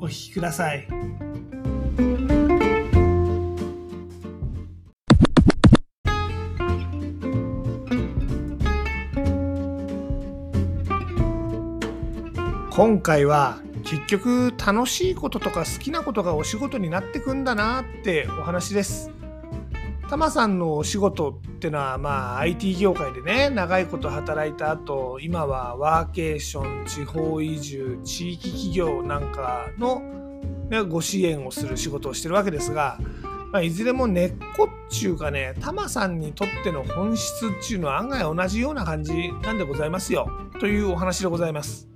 お聞きください。今回は結局楽しいこととか好きなことがお仕事になってくんだなってお話です。タマさんのお仕事ってのはまあ IT 業界でね長いこと働いた後今はワーケーション地方移住地域企業なんかの、ね、ご支援をする仕事をしてるわけですが、まあ、いずれも根っこっちゅうかねタマさんにとっての本質っちゅうのは案外同じような感じなんでございますよというお話でございます。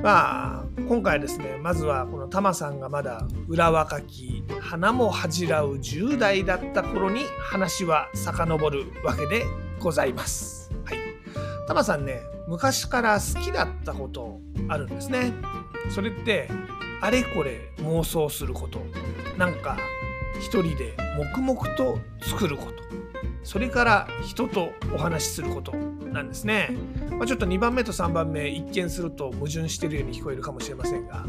まあ今回ですねまずはこのタマさんがまだ裏若き花も恥じらう10代だった頃に話は遡るわけでございます。はい、タマさんね昔から好きだったことあるんですね。それってあれこれ妄想することなんか一人で黙々と作ることそれから人とお話しすることなんですね。まあ、ちょっと2番目と3番目一見すると矛盾してるように聞こえるかもしれませんが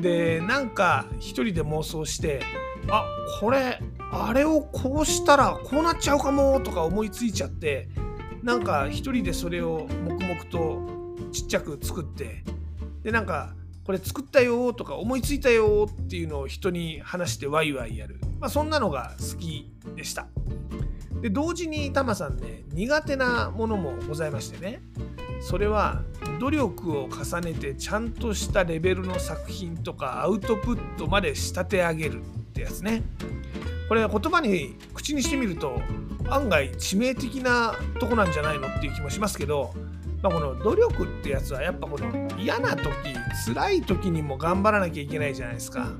でなんか一人で妄想してあこれあれをこうしたらこうなっちゃうかもとか思いついちゃってなんか一人でそれを黙々とちっちゃく作ってでなんかこれ作ったよとか思いついたよっていうのを人に話してワイワイやる、まあ、そんなのが好きでした。で同時にタマさんね苦手なものもございましてね。それは努力を重ねてちゃんとしたレベルの作品とかアウトプットまで仕立て上げるってやつね。これ言葉に口にしてみると案外致命的なとこなんじゃないのっていう気もしますけど、まあ、この努力ってやつはやっぱこの嫌な時辛い時にも頑張らなきゃいけないじゃないですか。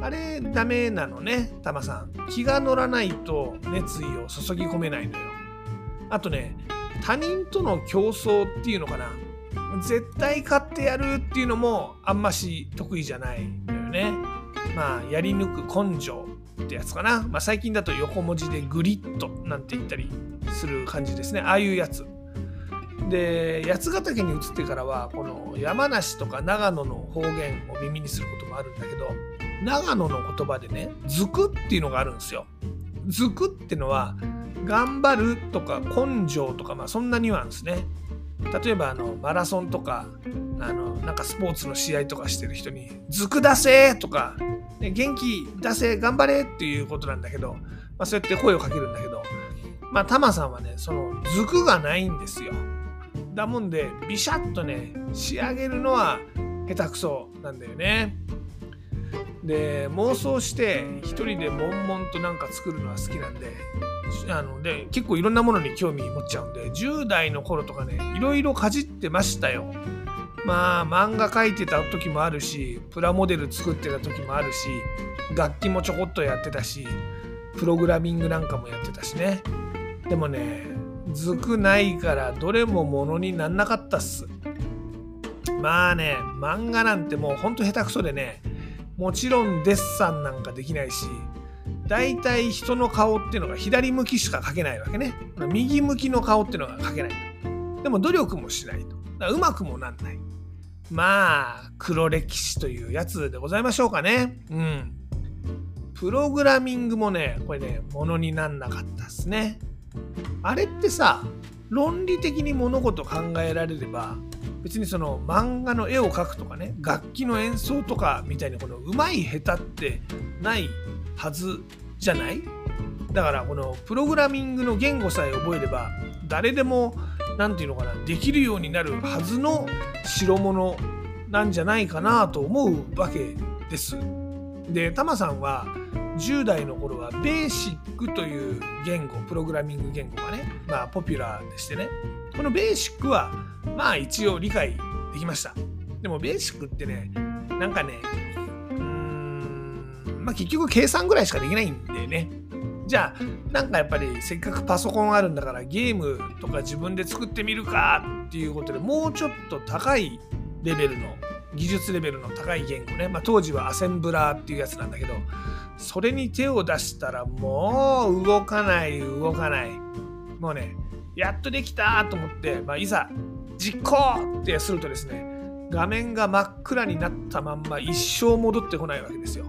あれダメなのね、タマさん。気が乗らないと熱意を注ぎ込めないのよ。あとね、他人との競争っていうのかな。絶対勝ってやるっていうのもあんまし得意じゃないのよね。まあ、やり抜く根性ってやつかな。まあ、最近だと横文字でグリッとなんて言ったりする感じですね。ああいうやつ。で八ヶ岳に移ってからはこの山梨とか長野の方言を耳にすることもあるんだけど長野の言葉でね「ずく」っていうのがあるんですよ。ずくってのは頑張るとか根性とかまあそんなニュアンスね。例えばあのマラソンとかあのなんかスポーツの試合とかしてる人に「ずく出せ!」とか、ね「元気出せ頑張れ!」っていうことなんだけど、まあ、そうやって声をかけるんだけどまあタマさんはねその「ずく」がないんですよ。だもんでビシャッとね仕上げるのは下手くそなんだよね。で妄想して一人で悶々となんか作るのは好きなんであので結構いろんなものに興味持っちゃうんで10代の頃とかねいろいろかじってましたよ。まあ漫画描いてた時もあるしプラモデル作ってた時もあるし楽器もちょこっとやってたしプログラミングなんかもやってたしねでもねずくないからどれもものになんなかったっすまあね漫画なんてもうほんと下手くそでねもちろんデッサンなんかできないし大体人の顔っていうのが左向きしか描けないわけね。右向きの顔っていうのが描けないと。でも努力もしないと。だうまくもなんない。まあ黒歴史というやつでございましょうかね。うん。プログラミングもねこれねものになんなかったっすね。あれってさ論理的に物事考えられれば別にその漫画の絵を描くとかね楽器の演奏とかみたいにこの上手い下手ってないはずじゃない？だからこのプログラミングの言語さえ覚えれば誰でも何て言うのかなできるようになるはずの代物なんじゃないかなと思うわけです。でタマさんは10代の頃はベーシックという言語プログラミング言語がねまあポピュラーでしてねこのベーシックはまあ一応理解できました。でもベーシックってねなんかねうーんまあ、結局計算ぐらいしかできないんでね。じゃあなんかやっぱりせっかくパソコンあるんだからゲームとか自分で作ってみるかっていうことでもうちょっと高いレベルの技術レベルの高い言語ね、まあ、当時はアセンブラーっていうやつなんだけどそれに手を出したらもう動かない動かない。もうねやっとできたと思って、まあ、いざ実行ってするとですね画面が真っ暗になったまんま一生戻ってこないわけですよ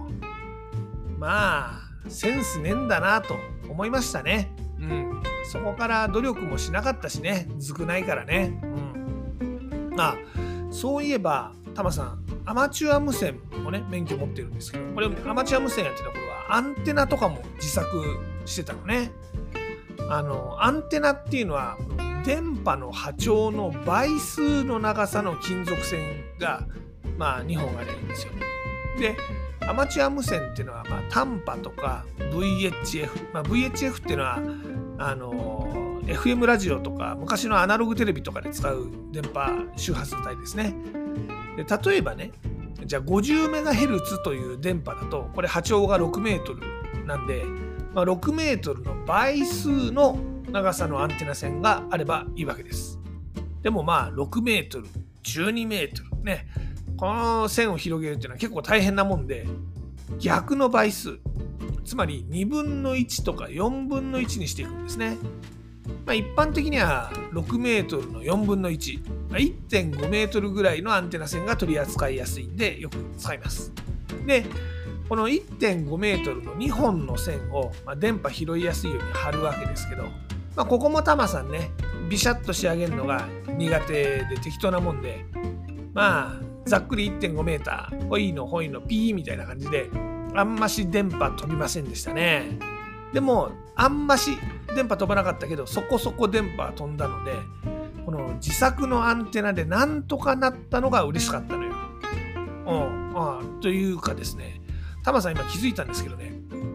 まあセンスねえんだなと思いましたね。うん。そこから努力もしなかったしね、ずくないからね。うん。まあ、そういえば、タマさん、アマチュア無線もね、免許持ってるんですけど、これアマチュア無線やってた頃はアンテナとかも自作してたのね。あの、アンテナっていうのは、電波の波長の倍数の長さの金属線が、まあ、2本あるんですよ。で、アマチュア無線っていうのは、まあ、短波とか VHF、まあ、VHF っていうのはあの FM ラジオとか昔のアナログテレビとかで使う電波周波数帯ですねで例えばねじゃあ 50MHz という電波だとこれ波長が 6m なんで、まあ、6m の倍数の長さのアンテナ線があればいいわけですでもまあ 6m、12m ねこの線を広げるっていうのは結構大変なもんで逆の倍数つまり2分の1とか4分の1にしていくんですね。まあ、一般的には6メートルの4分の1、1.5メートルぐらいのアンテナ線が取り扱いやすいんでよく使います。で、この1.5メートルの2本の線を、まあ、電波拾いやすいように貼るわけですけど、まあ、ここもタマさんね、ビシャッと仕上げるのが苦手で適当なもんで、まあ、ざっくり1.5メーター、ほいのほいのピーみたいな感じで、あんまし電波飛びませんでしたね。でも、あんまし電波飛ばなかったけど、そこそこ電波飛んだので、この自作のアンテナでなんとかなったのが嬉しかったのよ。うん、あというかですね、タマさん今気づいたんですけどね、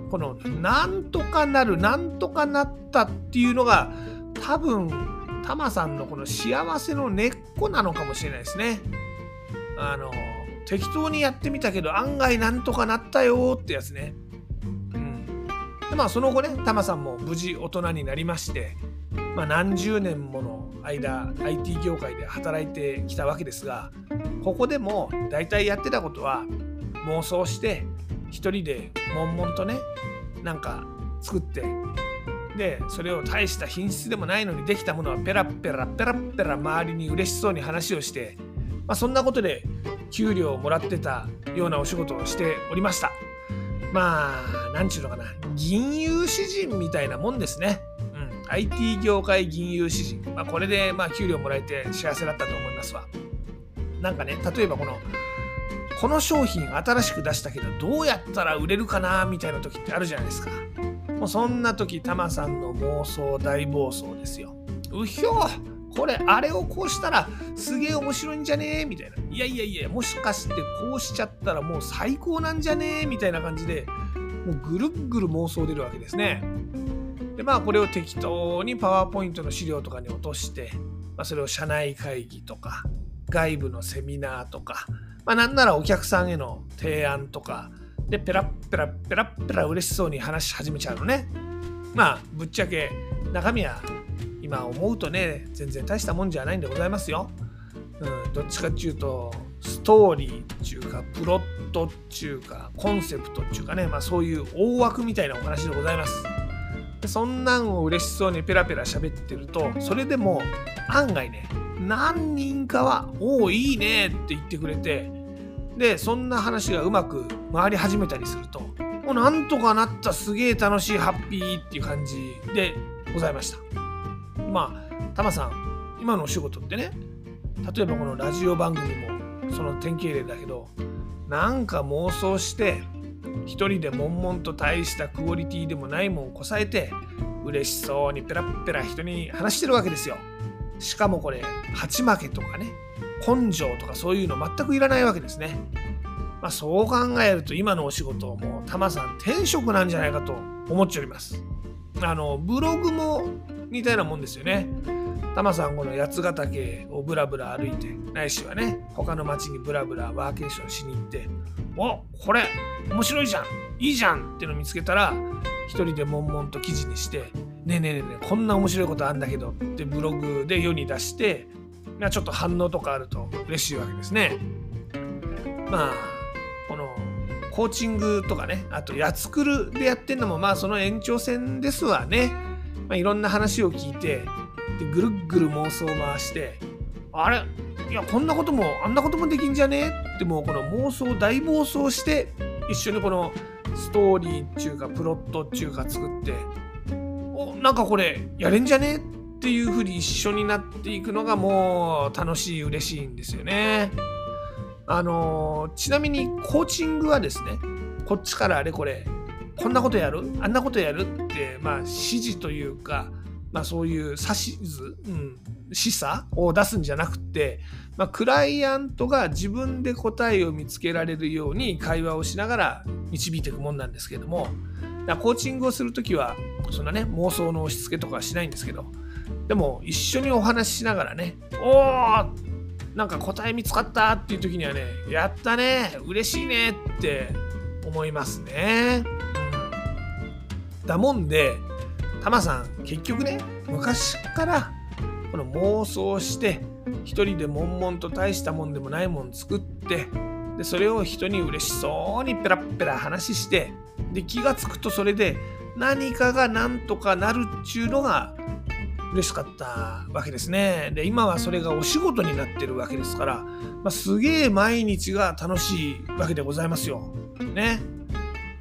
このなんとかなる、なんとかなったっていうのが、多分、タマさんのこの幸せの根っこなのかもしれないですね。あの適当にやってみたけど案外なんとかなったよってやつね。うん、でまあその後ねタマさんも無事大人になりまして、まあ、何十年もの間 IT 業界で働いてきたわけですがここでも大体やってたことは妄想して一人で悶々とねなんか作ってでそれを大した品質でもないのにできたものはペラペラペラペラ周りに嬉しそうに話をしてまあ、そんなことで給料をもらってたようなお仕事をしておりました。まあ、なんちゅうのかな、銀融詩人みたいなもんですね。うん、IT 業界銀融詩人。まあ、これでまあ給料もらえて幸せだったと思いますわ。なんかね、例えばこの、この商品新しく出したけど、どうやったら売れるかなみたいな時ってあるじゃないですか。もうそんな時、タマさんの妄想大暴走ですよ。うひょーこれ、あれをこうしたらすげえ面白いんじゃねえみたいな。いやいやいや、もしかしてこうしちゃったらもう最高なんじゃねえみたいな感じで、もうぐるぐる妄想出るわけですね。で、まあこれを適当にパワーポイントの資料とかに落として、まあ、それを社内会議とか、外部のセミナーとか、まあなんならお客さんへの提案とか、で、ペラッペラペラッペラ嬉しそうに話し始めちゃうのね。まあ、ぶっちゃけ中身は今思うとね全然大したもんじゃないんでございますよ。うん、どっちかっていうとストーリーっていうかプロットっていうかコンセプトっていうかね、まあ、そういう大枠みたいなお話でございます。でそんなんを嬉しそうにペラペラ喋ってるとそれでも案外ね何人かは「おおいいね」って言ってくれてでそんな話がうまく回り始めたりするともうなんとかなったすげえ楽しいハッピーっていう感じでございました。まあタマさん今のお仕事ってね例えばこのラジオ番組もその典型例だけどなんか妄想して一人で悶々と大したクオリティでもないもんこさえて嬉しそうにペラペラ人に話してるわけですよしかもこれ勝ち負けとかね根性とかそういうの全くいらないわけですねまあそう考えると今のお仕事もうタマさん転職なんじゃないかと思っておりますあのブログもみたいなもんですよね。タマさんこの八ヶ岳をブラブラ歩いてないしはね他の町にブラブラワーケーションしに行っておこれ面白いじゃんいいじゃんっていうのを見つけたら一人で悶々と記事にしてねえねえねえこんな面白いことあんだけどってブログで世に出してちょっと反応とかあると嬉しいわけですね。まあこのコーチングとかねあとやつくるでやってんのもまあその延長線ですわね。まあ、いろんな話を聞いてでぐるぐる妄想を回してあれ？いやこんなこともあんなこともできんじゃね？ってもうこの妄想大暴走して一緒にこのストーリーっていうかプロットっていうか作っておなんかこれやれんじゃねっていうふうに一緒になっていくのがもう楽しい嬉しいんですよね。あのちなみにコーチングはですねこっちからあれこれこんなことやるあんなことやるってまあ指示というかまあそういう指図、うん、示唆を出すんじゃなくて、まあ、クライアントが自分で答えを見つけられるように会話をしながら導いていくもんなんですけれどもコーチングをする時はそんなね妄想の押し付けとかはしないんですけどでも一緒にお話ししながらねおおなんか答え見つかったっていう時にはねやったね嬉しいねって思いますね。うん、だもんでタマさん結局ね昔からこの妄想して一人で悶々と大したもんでもないもん作ってでそれを人に嬉しそうにペラペラ話してで気が付くとそれで何かがなんとかなるっちゅうのが嬉しかったわけですね。で今はそれがお仕事になってるわけですから、まあ、すげえ毎日が楽しいわけでございますよ。ね。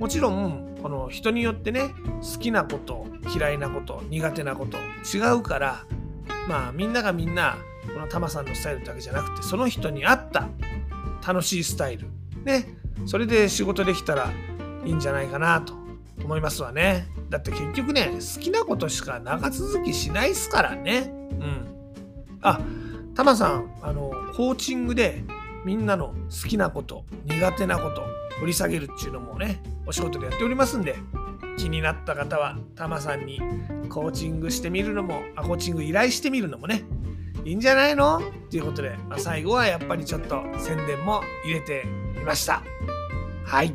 もちろんこの人によってね好きなこと嫌いなこと苦手なこと違うからまあみんながみんなこのタマさんのスタイルだけじゃなくてその人に合った楽しいスタイルね。それで仕事できたらいいんじゃないかなと思いますわね。だって結局ね好きなことしか長続きしないっすからね。うん。あタマさんあのコーチングでみんなの好きなこと苦手なこと掘り下げるっていうのもねお仕事でやっておりますんで気になった方はタマさんにコーチングしてみるのもあコーチング依頼してみるのもねいいんじゃないの？っていうことで、まあ、最後はやっぱりちょっと宣伝も入れてみました。はい。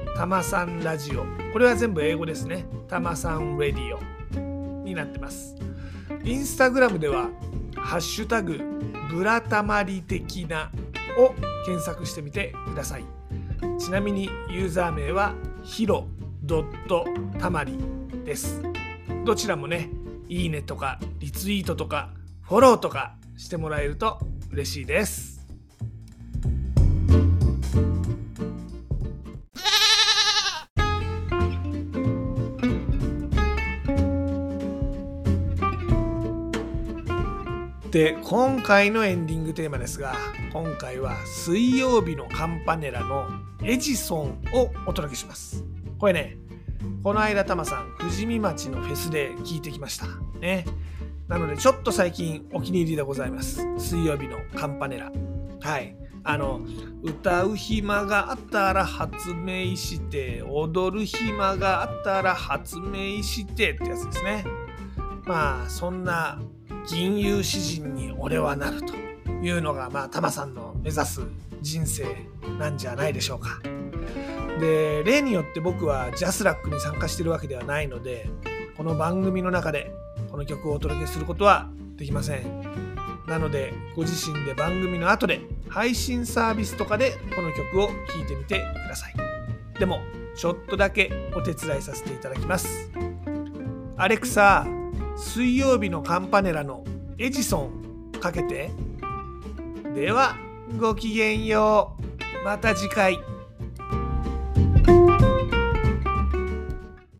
たまさんラジオ。これは全部英語ですね。たまさんレディオ。になってます。インスタグラムではハッシュタグブラタマリ的なを検索してみてください。ちなみにユーザー名はヒロドットたまりです。どちらもねいいねとかリツイートとかフォローとかしてもらえると嬉しいです。で今回のエンディングテーマですが今回は水曜日のカンパネラのエジソンをお届けします。これねこの間タマさん富士見町のフェスで聞いてきました。ね。なのでちょっと最近お気に入りでございます。水曜日のカンパネラ。はい。あの歌う暇があったら発明して踊る暇があったら発明してってやつですね。まあそんな銀融詩人に俺はなるというのが、まあ、タマさんの目指す人生なんじゃないでしょうか。で、例によって僕はジャスラックに参加してるわけではないので、この番組の中でこの曲をお届けすることはできません。なのでご自身で番組の後で配信サービスとかでこの曲を聴いてみてください。でもちょっとだけお手伝いさせていただきます。アレクサ水曜日のカンパネラのエジソンかけてではごきげんようまた次回。